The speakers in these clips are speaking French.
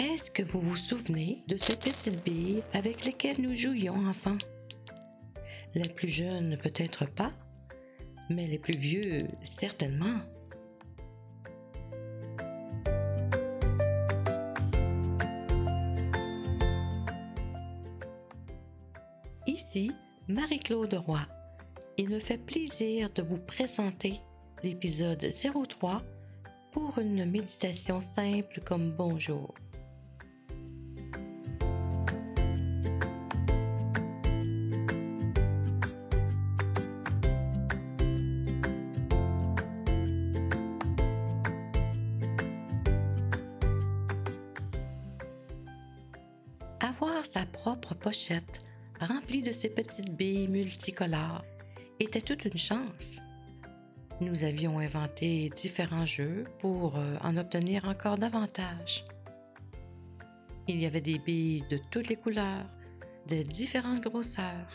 Est-ce que vous vous souvenez de ces petites billes avec lesquelles nous jouions enfants? Les plus jeunes peut-être pas, mais les plus vieux certainement. Ici Marie-Claude Roy. Il me fait plaisir de vous présenter l'épisode 03 pour une méditation simple comme bonjour. Avoir sa propre pochette remplie de ces petites billes multicolores était toute une chance. Nous avions inventé différents jeux pour euh, en obtenir encore davantage. Il y avait des billes de toutes les couleurs, de différentes grosseurs.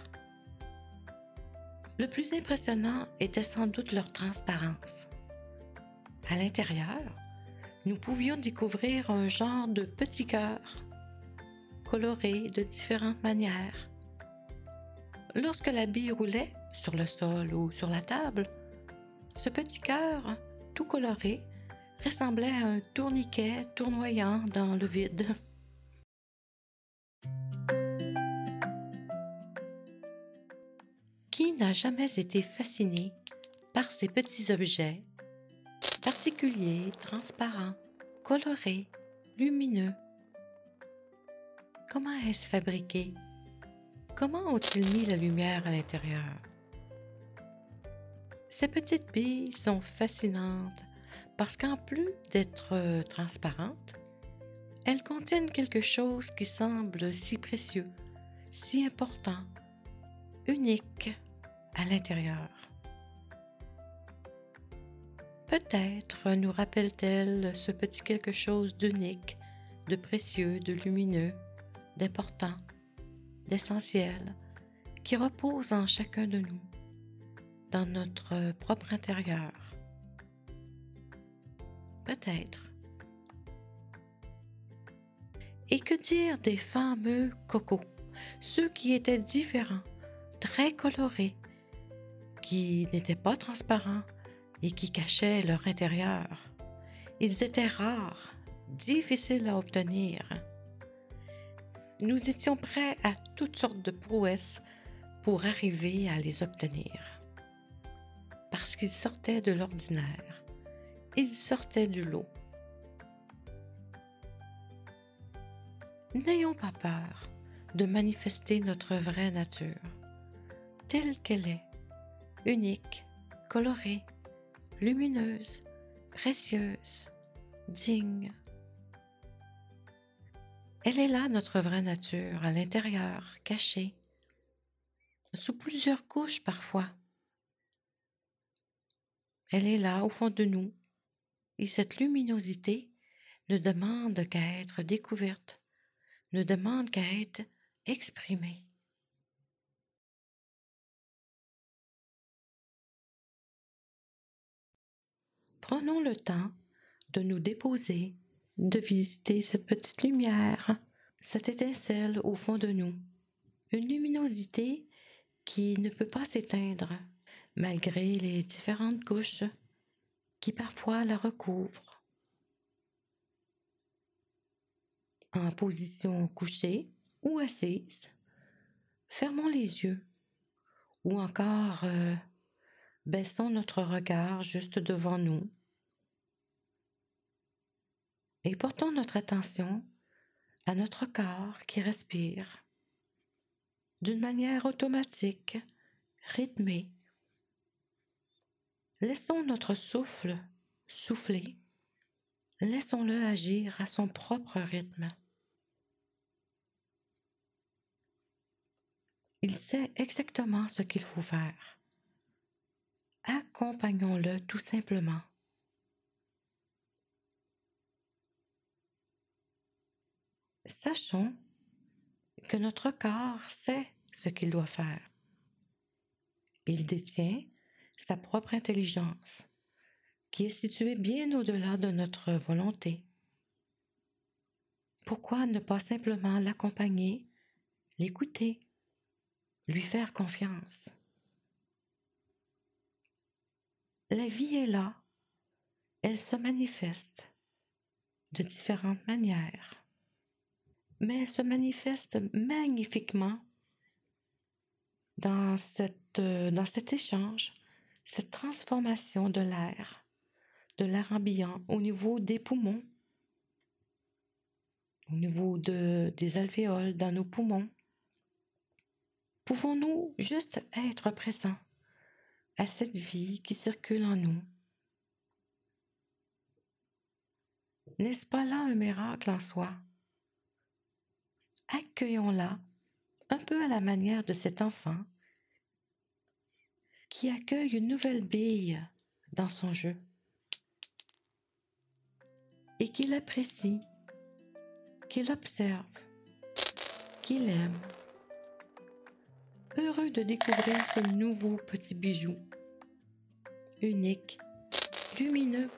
Le plus impressionnant était sans doute leur transparence. À l'intérieur, nous pouvions découvrir un genre de petits cœurs, de différentes manières. Lorsque la bille roulait sur le sol ou sur la table, ce petit cœur, tout coloré, ressemblait à un tourniquet tournoyant dans le vide. Qui n'a jamais été fasciné par ces petits objets, particuliers, transparents, colorés, lumineux? Comment est-ce fabriqué? Comment ont-ils mis la lumière à l'intérieur? Ces petites billes sont fascinantes parce qu'en plus d'être euh, transparentes, elles contiennent quelque chose qui semble si précieux, si important, unique à l'intérieur. Peut-être nous rappelle-t-elle ce petit quelque chose d'unique, de précieux, de lumineux, d'important, d'essentiel, qui repose en chacun de nous dans notre propre intérieur. Peut-être. Et que dire des fameux cocos, ceux qui étaient différents, très colorés, qui n'étaient pas transparents et qui cachaient leur intérieur. Ils étaient rares, difficiles à obtenir. Nous étions prêts à toutes sortes de prouesses pour arriver à les obtenir parce qu'il sortait de l'ordinaire. Il sortait du lot. N'ayons pas peur de manifester notre vraie nature, telle qu'elle est, unique, colorée, lumineuse, précieuse, digne. Elle est là, notre vraie nature, à l'intérieur, cachée, sous plusieurs couches parfois. Elle est là au fond de nous, et cette luminosité ne demande qu'à être découverte, ne demande qu'à être exprimée. Prenons le temps de nous déposer, de visiter cette petite lumière, cette étincelle au fond de nous, une luminosité qui ne peut pas s'éteindre, malgré les différentes couches qui parfois la recouvrent. En position couchée ou assise, fermons les yeux ou encore euh, baissons notre regard juste devant nous et portons notre attention à notre corps qui respire d'une manière automatique, rythmée, Laissons notre souffle souffler. Laissons-le agir à son propre rythme. Il sait exactement ce qu'il faut faire. Accompagnons-le tout simplement. Que notre corps sait ce qu'il doit faire. Il détient sa propre intelligence, qui est située bien au-delà de notre volonté. Pourquoi ne pas simplement l'accompagner, l'écouter, lui faire confiance? La vie est là, elle se manifeste de différentes manières, mais se manifeste magnifiquement dans, cette, dans cet échange, cette transformation de l'air, de l'air ambiant au niveau des poumons, au niveau de, des alvéoles dans nos poumons. Pouvons-nous juste être présents à cette vie qui circule en nous? N'est-ce pas là un miracle en soi? Accueillons-la un peu à la manière de cet enfant qui accueille une nouvelle bille dans son jeu et qu'il apprécie, qu'il observe, qu'il aime, heureux de découvrir ce nouveau petit bijou, unique, lumineux,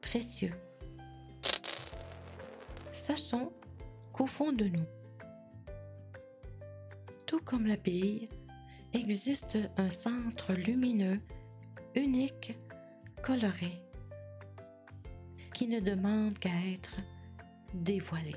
précieux. Sachons qu'au fond de nous, tout comme la bille, existe un centre lumineux, unique, coloré, qui ne demande qu'à être dévoilé.